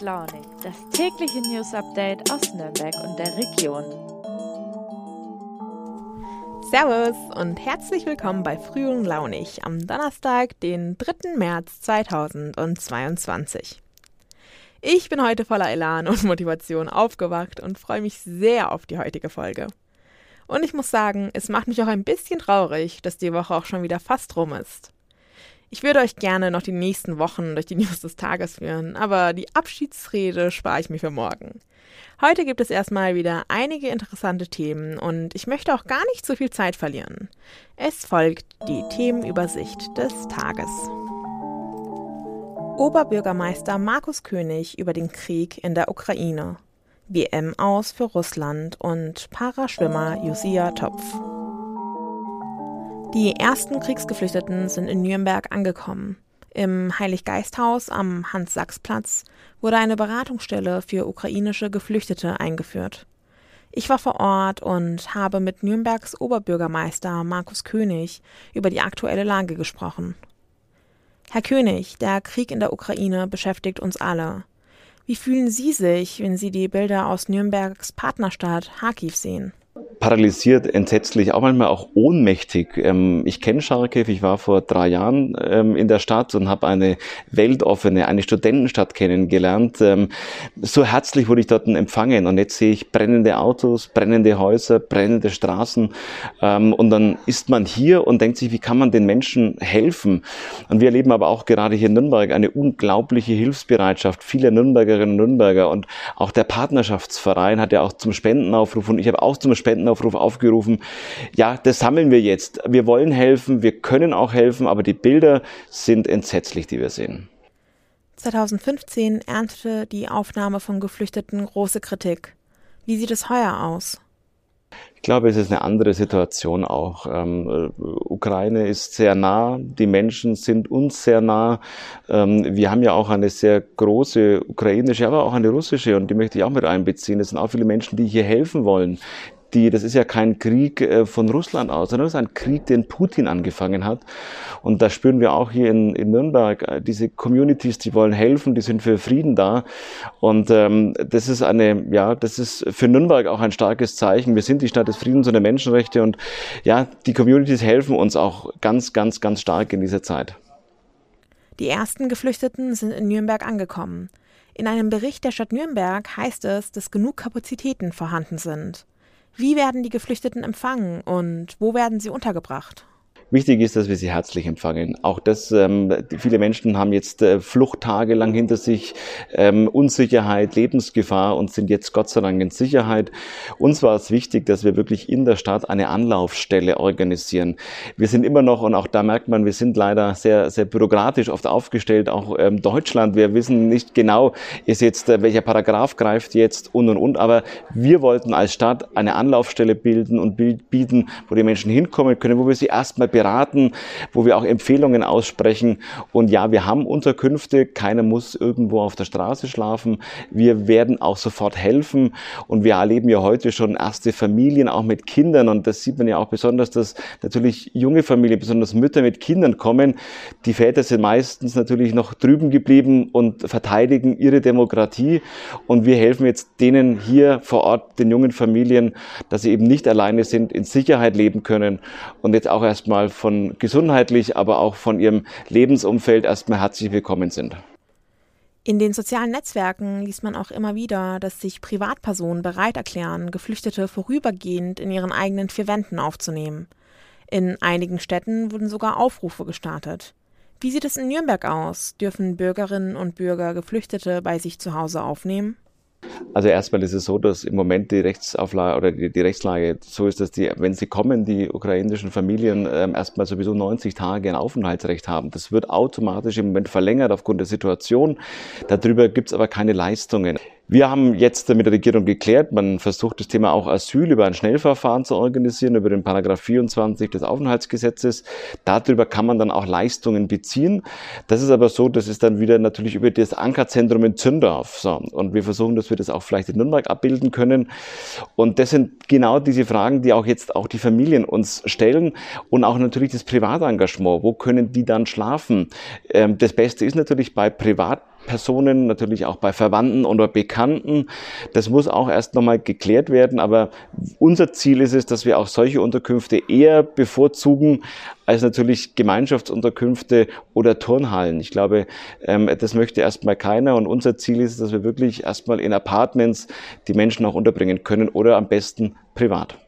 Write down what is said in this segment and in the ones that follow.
Launig, das tägliche News Update aus Nürnberg und der Region. Servus und herzlich willkommen bei Früh und Launig am Donnerstag, den 3. März 2022. Ich bin heute voller Elan und Motivation aufgewacht und freue mich sehr auf die heutige Folge. Und ich muss sagen, es macht mich auch ein bisschen traurig, dass die Woche auch schon wieder fast rum ist. Ich würde euch gerne noch die nächsten Wochen durch die News des Tages führen, aber die Abschiedsrede spare ich mir für morgen. Heute gibt es erstmal wieder einige interessante Themen und ich möchte auch gar nicht so viel Zeit verlieren. Es folgt die Themenübersicht des Tages. Oberbürgermeister Markus König über den Krieg in der Ukraine. WM aus für Russland und Paraschwimmer Josia Topf. Die ersten Kriegsgeflüchteten sind in Nürnberg angekommen. Im Heiliggeisthaus am Hans-Sachs-Platz wurde eine Beratungsstelle für ukrainische Geflüchtete eingeführt. Ich war vor Ort und habe mit Nürnbergs Oberbürgermeister Markus König über die aktuelle Lage gesprochen. Herr König, der Krieg in der Ukraine beschäftigt uns alle. Wie fühlen Sie sich, wenn Sie die Bilder aus Nürnbergs Partnerstadt Kharkiv sehen? Paralysiert, entsetzlich, auch manchmal auch ohnmächtig. Ähm, ich kenne Charkiw, ich war vor drei Jahren ähm, in der Stadt und habe eine weltoffene, eine Studentenstadt kennengelernt. Ähm, so herzlich wurde ich dort empfangen und jetzt sehe ich brennende Autos, brennende Häuser, brennende Straßen und dann ist man hier und denkt sich, wie kann man den Menschen helfen? Und wir erleben aber auch gerade hier in Nürnberg eine unglaubliche Hilfsbereitschaft vieler Nürnbergerinnen und Nürnberger und auch der Partnerschaftsverein hat ja auch zum Spendenaufruf und ich habe auch zum Spendenaufruf aufgerufen. Ja, das sammeln wir jetzt. Wir wollen helfen, wir können auch helfen, aber die Bilder sind entsetzlich, die wir sehen. 2015 erntete die Aufnahme von Geflüchteten große Kritik. Wie sieht es heuer aus? Ich glaube, es ist eine andere Situation auch. Ähm, Ukraine ist sehr nah, die Menschen sind uns sehr nah. Ähm, wir haben ja auch eine sehr große ukrainische, aber auch eine russische und die möchte ich auch mit einbeziehen. Es sind auch viele Menschen, die hier helfen wollen, die, das ist ja kein Krieg äh, von Russland aus, sondern das ist ein Krieg, den Putin angefangen hat. Und da spüren wir auch hier in, in Nürnberg äh, diese Communities, die wollen helfen, die sind für Frieden da. Und ähm, das ist eine, ja, das ist für Nürnberg auch ein starkes Zeichen. Wir sind die Stadt des Friedens und der Menschenrechte und ja, die Communities helfen uns auch ganz, ganz, ganz stark in dieser Zeit. Die ersten Geflüchteten sind in Nürnberg angekommen. In einem Bericht der Stadt Nürnberg heißt es, dass genug Kapazitäten vorhanden sind. Wie werden die Geflüchteten empfangen und wo werden sie untergebracht? Wichtig ist, dass wir sie herzlich empfangen. Auch das, ähm, viele Menschen haben jetzt äh, Fluchttage lang hinter sich, ähm, Unsicherheit, Lebensgefahr und sind jetzt Gott sei Dank in Sicherheit. Uns war es wichtig, dass wir wirklich in der Stadt eine Anlaufstelle organisieren. Wir sind immer noch, und auch da merkt man, wir sind leider sehr, sehr bürokratisch oft aufgestellt, auch ähm, Deutschland. Wir wissen nicht genau, ist jetzt, äh, welcher Paragraph greift jetzt und und und. Aber wir wollten als Stadt eine Anlaufstelle bilden und bieten, wo die Menschen hinkommen können, wo wir sie erstmal beraten, wo wir auch Empfehlungen aussprechen. Und ja, wir haben Unterkünfte, keiner muss irgendwo auf der Straße schlafen. Wir werden auch sofort helfen. Und wir erleben ja heute schon erste Familien, auch mit Kindern. Und das sieht man ja auch besonders, dass natürlich junge Familien, besonders Mütter mit Kindern kommen. Die Väter sind meistens natürlich noch drüben geblieben und verteidigen ihre Demokratie. Und wir helfen jetzt denen hier vor Ort, den jungen Familien, dass sie eben nicht alleine sind, in Sicherheit leben können und jetzt auch erstmal von gesundheitlich, aber auch von ihrem Lebensumfeld erstmal herzlich willkommen sind. In den sozialen Netzwerken liest man auch immer wieder, dass sich Privatpersonen bereit erklären, Geflüchtete vorübergehend in ihren eigenen vier Wänden aufzunehmen. In einigen Städten wurden sogar Aufrufe gestartet. Wie sieht es in Nürnberg aus? Dürfen Bürgerinnen und Bürger Geflüchtete bei sich zu Hause aufnehmen? Also erstmal ist es so, dass im Moment die Rechtsauflage oder die, die Rechtslage so ist, dass die, wenn sie kommen, die ukrainischen Familien ähm, erstmal sowieso 90 Tage ein Aufenthaltsrecht haben. Das wird automatisch im Moment verlängert aufgrund der Situation. Darüber gibt es aber keine Leistungen. Wir haben jetzt mit der Regierung geklärt, man versucht das Thema auch Asyl über ein Schnellverfahren zu organisieren, über den Paragraph 24 des Aufenthaltsgesetzes. Darüber kann man dann auch Leistungen beziehen. Das ist aber so, das ist dann wieder natürlich über das Ankerzentrum in Zündorf. So. Und wir versuchen, dass wir das auch vielleicht in Nürnberg abbilden können. Und das sind genau diese Fragen, die auch jetzt auch die Familien uns stellen und auch natürlich das Privatengagement. Wo können die dann schlafen? Ähm, das Beste ist natürlich bei Privat Personen, natürlich auch bei Verwandten oder Bekannten. Das muss auch erst nochmal geklärt werden. Aber unser Ziel ist es, dass wir auch solche Unterkünfte eher bevorzugen als natürlich Gemeinschaftsunterkünfte oder Turnhallen. Ich glaube, ähm, das möchte erstmal keiner. Und unser Ziel ist, dass wir wirklich erstmal in Apartments die Menschen auch unterbringen können oder am besten privat.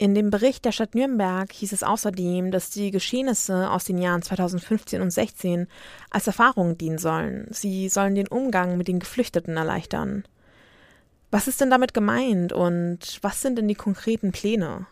In dem Bericht der Stadt Nürnberg hieß es außerdem, dass die Geschehnisse aus den Jahren 2015 und 16 als Erfahrung dienen sollen. Sie sollen den Umgang mit den Geflüchteten erleichtern. Was ist denn damit gemeint und was sind denn die konkreten Pläne?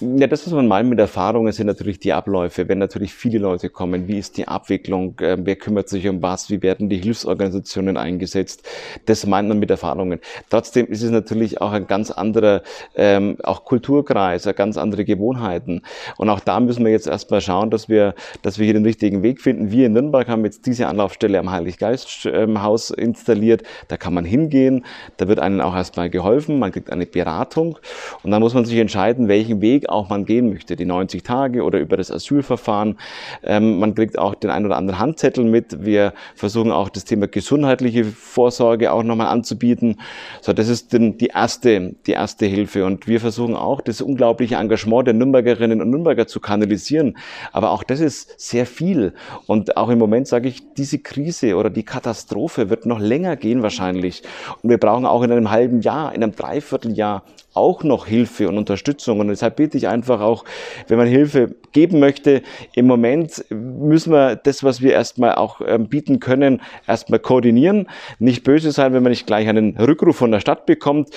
Ja, das, was man meint mit Erfahrungen, sind natürlich die Abläufe. Wenn natürlich viele Leute kommen, wie ist die Abwicklung, äh, wer kümmert sich um was, wie werden die Hilfsorganisationen eingesetzt, das meint man mit Erfahrungen. Trotzdem ist es natürlich auch ein ganz anderer, ähm, auch Kulturkreis, ganz andere Gewohnheiten. Und auch da müssen wir jetzt erstmal schauen, dass wir, dass wir hier den richtigen Weg finden. Wir in Nürnberg haben jetzt diese Anlaufstelle am Heiliggeisthaus installiert. Da kann man hingehen, da wird einem auch erstmal geholfen, man kriegt eine Beratung und dann muss man sich entscheiden, welchen Weg auch man gehen möchte, die 90 Tage oder über das Asylverfahren. Ähm, man kriegt auch den ein oder anderen Handzettel mit. Wir versuchen auch das Thema gesundheitliche Vorsorge auch nochmal anzubieten. So, das ist den, die erste, die erste Hilfe. Und wir versuchen auch das unglaubliche Engagement der Nürnbergerinnen und Nürnberger zu kanalisieren. Aber auch das ist sehr viel. Und auch im Moment sage ich, diese Krise oder die Katastrophe wird noch länger gehen wahrscheinlich. Und wir brauchen auch in einem halben Jahr, in einem Dreivierteljahr auch noch Hilfe und Unterstützung. Und deshalb bitte ich einfach auch, wenn man Hilfe geben möchte, im Moment müssen wir das, was wir erstmal auch ähm, bieten können, erstmal koordinieren. Nicht böse sein, wenn man nicht gleich einen Rückruf von der Stadt bekommt,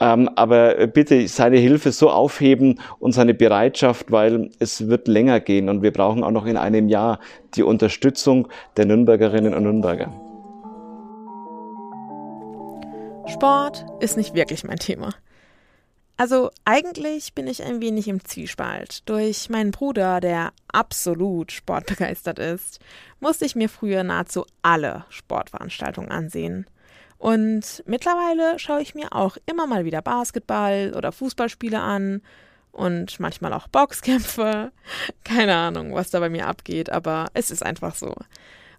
ähm, aber bitte seine Hilfe so aufheben und seine Bereitschaft, weil es wird länger gehen und wir brauchen auch noch in einem Jahr die Unterstützung der Nürnbergerinnen und Nürnberger. Sport ist nicht wirklich mein Thema. Also eigentlich bin ich ein wenig im Zwiespalt. Durch meinen Bruder, der absolut sportbegeistert ist, musste ich mir früher nahezu alle Sportveranstaltungen ansehen. Und mittlerweile schaue ich mir auch immer mal wieder Basketball oder Fußballspiele an und manchmal auch Boxkämpfe. Keine Ahnung, was da bei mir abgeht, aber es ist einfach so.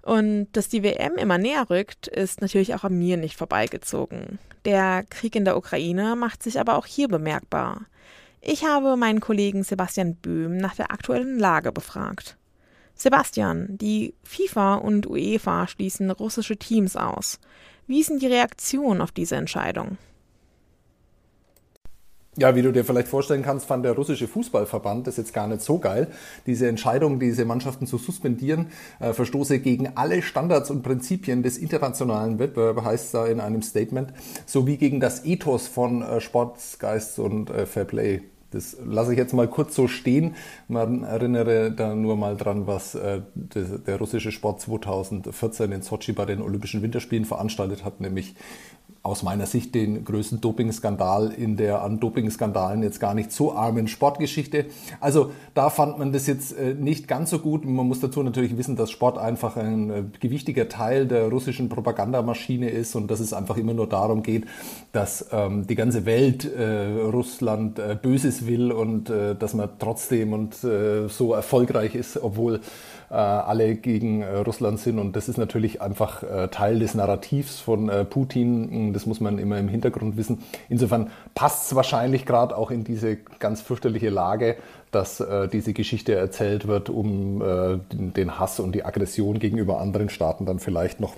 Und dass die WM immer näher rückt, ist natürlich auch an mir nicht vorbeigezogen. Der Krieg in der Ukraine macht sich aber auch hier bemerkbar. Ich habe meinen Kollegen Sebastian Böhm nach der aktuellen Lage befragt. Sebastian, die FIFA und UEFA schließen russische Teams aus. Wie sind die Reaktionen auf diese Entscheidung? Ja, wie du dir vielleicht vorstellen kannst, fand der russische Fußballverband das jetzt gar nicht so geil. Diese Entscheidung, diese Mannschaften zu suspendieren, äh, verstoße gegen alle Standards und Prinzipien des internationalen Wettbewerbs, heißt da in einem Statement, sowie gegen das Ethos von äh, Sportsgeist und äh, Fairplay. Das lasse ich jetzt mal kurz so stehen. Man erinnere da nur mal dran, was äh, der, der russische Sport 2014 in Sochi bei den Olympischen Winterspielen veranstaltet hat, nämlich aus meiner Sicht den größten Dopingskandal in der an Dopingskandalen jetzt gar nicht so armen Sportgeschichte. Also da fand man das jetzt äh, nicht ganz so gut. Man muss dazu natürlich wissen, dass Sport einfach ein äh, gewichtiger Teil der russischen Propagandamaschine ist und dass es einfach immer nur darum geht, dass ähm, die ganze Welt äh, Russland äh, Böses will und äh, dass man trotzdem und äh, so erfolgreich ist, obwohl alle gegen äh, Russland sind. Und das ist natürlich einfach äh, Teil des Narrativs von Putin. Das muss man immer im Hintergrund wissen. Insofern passt es wahrscheinlich gerade auch in diese ganz fürchterliche Lage, dass äh, diese Geschichte erzählt wird, um äh, den Hass und die Aggression gegenüber anderen Staaten dann vielleicht noch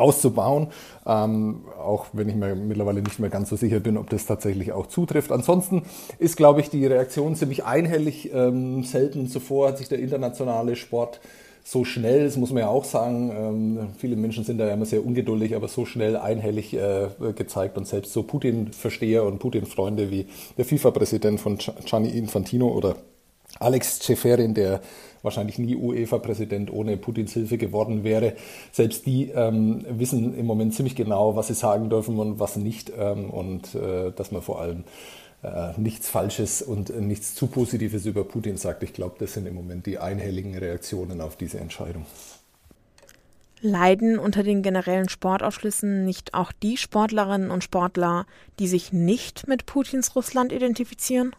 auszubauen, ähm, auch wenn ich mir mittlerweile nicht mehr ganz so sicher bin, ob das tatsächlich auch zutrifft. Ansonsten ist, glaube ich, die Reaktion ziemlich einhellig. Ähm, selten zuvor hat sich der internationale Sport so schnell, das muss man ja auch sagen, ähm, viele Menschen sind da ja immer sehr ungeduldig, aber so schnell einhellig äh, gezeigt und selbst so Putin-Versteher und Putin-Freunde wie der FIFA-Präsident von Gianni Infantino oder Alex Ceferin, der wahrscheinlich nie UEFA-Präsident ohne Putins Hilfe geworden wäre. Selbst die ähm, wissen im Moment ziemlich genau, was sie sagen dürfen und was nicht ähm, und äh, dass man vor allem äh, nichts Falsches und äh, nichts zu Positives über Putin sagt. Ich glaube, das sind im Moment die einhelligen Reaktionen auf diese Entscheidung. Leiden unter den generellen Sportausschlüssen nicht auch die Sportlerinnen und Sportler, die sich nicht mit Putins Russland identifizieren?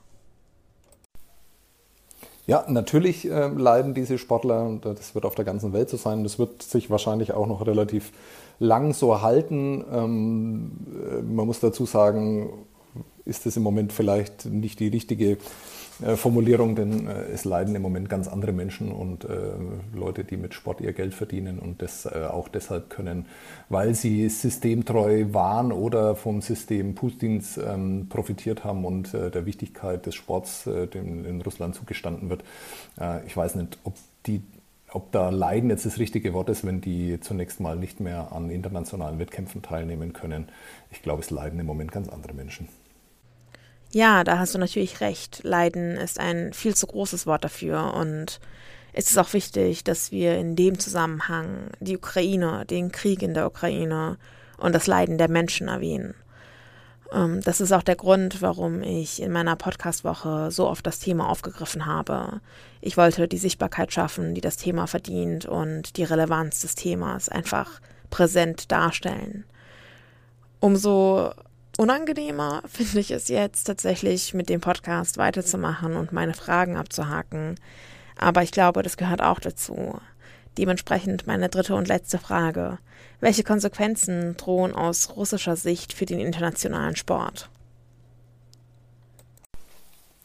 Ja, natürlich äh, leiden diese Sportler und das wird auf der ganzen Welt so sein. Das wird sich wahrscheinlich auch noch relativ lang so halten. Ähm, äh, man muss dazu sagen, ist das im Moment vielleicht nicht die richtige äh, Formulierung, denn äh, es leiden im Moment ganz andere Menschen und äh, Leute, die mit Sport ihr Geld verdienen und das äh, auch deshalb können, weil sie systemtreu waren oder vom System Putins ähm, profitiert haben und äh, der Wichtigkeit des Sports, äh, dem in Russland zugestanden wird. ich weiß nicht, ob die ob da Leiden jetzt das richtige Wort ist, wenn die zunächst mal nicht mehr an internationalen Wettkämpfen teilnehmen können. Ich glaube, es leiden im Moment ganz andere Menschen. Ja, da hast du natürlich recht. Leiden ist ein viel zu großes Wort dafür und es ist auch wichtig, dass wir in dem Zusammenhang die Ukraine, den Krieg in der Ukraine und das Leiden der Menschen erwähnen. Ähm, das ist auch der Grund, warum ich in meiner Podcastwoche so oft das Thema aufgegriffen habe. Ich wollte die Sichtbarkeit schaffen, die das Thema verdient und die Relevanz des Themas einfach präsent darstellen. Umso unangenehmer finde ich es jetzt tatsächlich mit dem Podcast weiterzumachen und meine Fragen abzuhaken. Aber ich glaube, das gehört auch dazu. Dementsprechend meine dritte und letzte Frage. Welche Konsequenzen drohen aus russischer Sicht für den internationalen Sport?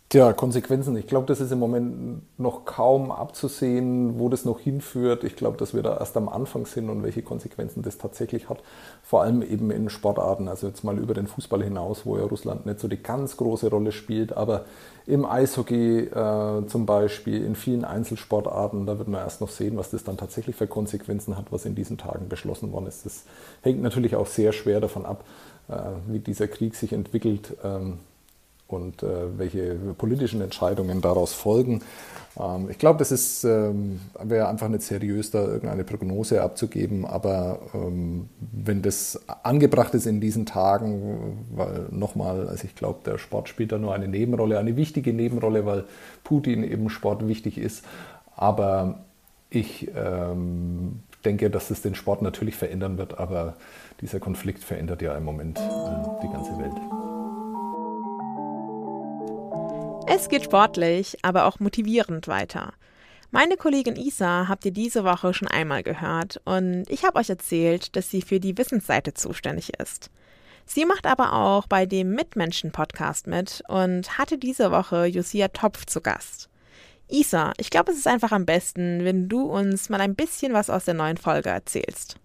Tja, Konsequenzen. Ich glaube, das ist im Moment noch kaum abzusehen, wo das noch hinführt. Ich glaube, dass wir da erst am Anfang sind und welche Konsequenzen das tatsächlich hat. Vor allem eben in Sportarten, also jetzt mal über den Fußball hinaus, wo ja Russland nicht so die ganz große Rolle spielt, aber im Eishockey äh, zum Beispiel, in vielen Einzelsportarten, da wird man erst noch sehen, was das dann tatsächlich für Konsequenzen hat, was in diesen Tagen beschlossen worden ist. Das hängt natürlich auch sehr schwer davon ab, äh, wie dieser Krieg sich entwickelt. Ähm, und äh, welche politischen Entscheidungen daraus folgen. Ähm, ich glaube, das ähm, wäre einfach nicht seriös, da irgendeine Prognose abzugeben, aber ähm, wenn das angebracht ist in diesen Tagen, weil nochmal, also ich glaube, der Sport spielt da nur eine Nebenrolle, eine wichtige Nebenrolle, weil Putin eben Sport wichtig ist, aber ich ähm, denke, dass es den Sport natürlich verändern wird, aber dieser Konflikt verändert ja im Moment äh, Es geht sportlich, aber auch motivierend weiter. Meine Kollegin Isa habt ihr diese Woche schon einmal gehört und ich habe euch erzählt, dass sie für die Wissensseite zuständig ist. Sie macht aber auch bei dem Mitmenschen-Podcast mit und hatte diese Woche Josia Topf zu Gast. Isa, ich glaube, es ist einfach am besten, wenn du uns mal ein bisschen was aus der neuen Folge erzählst.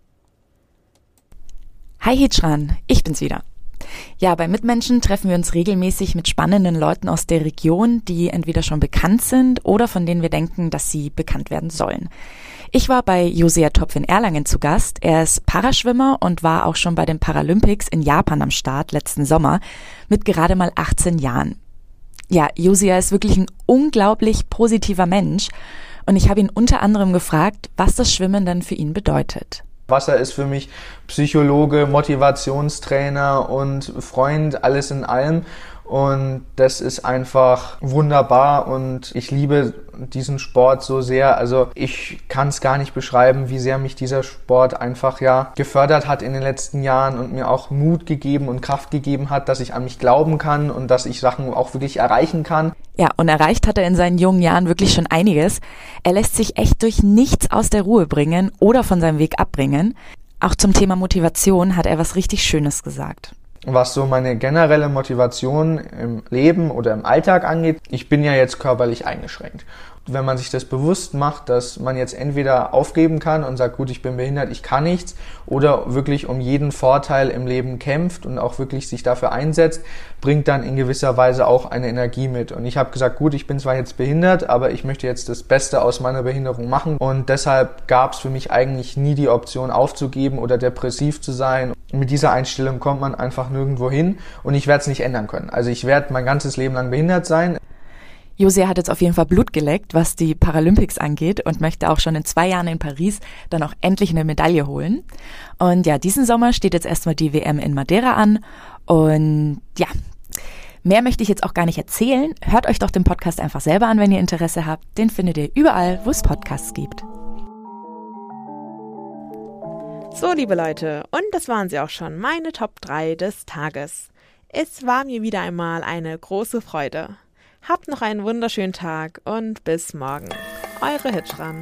Hi Hitschran, ich bin's wieder. Ja, bei Mitmenschen treffen wir uns regelmäßig mit spannenden Leuten aus der Region, die entweder schon bekannt sind oder von denen wir denken, dass sie bekannt werden sollen. Ich war bei Josea Topf in Erlangen zu Gast. Er ist Paraschwimmer und war auch schon bei den Paralympics in Japan am Start letzten Sommer mit gerade mal 18 Jahren. Ja, Josea ist wirklich ein unglaublich positiver Mensch und ich habe ihn unter anderem gefragt, was das Schwimmen dann für ihn bedeutet. Wasser ist für mich Psychologe, Motivationstrainer und Freund, alles in allem. Und das ist einfach wunderbar und ich liebe diesen Sport so sehr. Also ich kann es gar nicht beschreiben, wie sehr mich dieser Sport einfach ja gefördert hat in den letzten Jahren und mir auch Mut gegeben und Kraft gegeben hat, dass ich an mich glauben kann und dass ich Sachen auch wirklich erreichen kann. Ja, und erreicht hat er in seinen jungen Jahren wirklich schon einiges. Er lässt sich echt durch nichts aus der Ruhe bringen oder von seinem Weg abbringen. Auch zum Thema Motivation hat er was richtig Schönes gesagt was so meine generelle Motivation im Leben oder im Alltag angeht. Ich bin ja jetzt körperlich eingeschränkt wenn man sich das bewusst macht, dass man jetzt entweder aufgeben kann und sagt, gut, ich bin behindert, ich kann nichts, oder wirklich um jeden Vorteil im Leben kämpft und auch wirklich sich dafür einsetzt, bringt dann in gewisser Weise auch eine Energie mit. Und ich habe gesagt, gut, ich bin zwar jetzt behindert, aber ich möchte jetzt das Beste aus meiner Behinderung machen. Und deshalb gab es für mich eigentlich nie die Option aufzugeben oder depressiv zu sein. Mit dieser Einstellung kommt man einfach nirgendwo hin und ich werde es nicht ändern können. Also ich werde mein ganzes Leben lang behindert sein. Jose hat jetzt auf jeden Fall Blut geleckt, was die Paralympics angeht und möchte auch schon in zwei Jahren in Paris dann auch endlich eine Medaille holen. Und ja, diesen Sommer steht jetzt erstmal die WM in Madeira an. Und ja, mehr möchte ich jetzt auch gar nicht erzählen. Hört euch doch den Podcast einfach selber an, wenn ihr Interesse habt. Den findet ihr überall, wo es Podcasts gibt. So, liebe Leute, und das waren sie auch schon, meine Top 3 des Tages. Es war mir wieder einmal eine große Freude. Habt noch einen wunderschönen Tag und bis morgen. Eure Hitschran.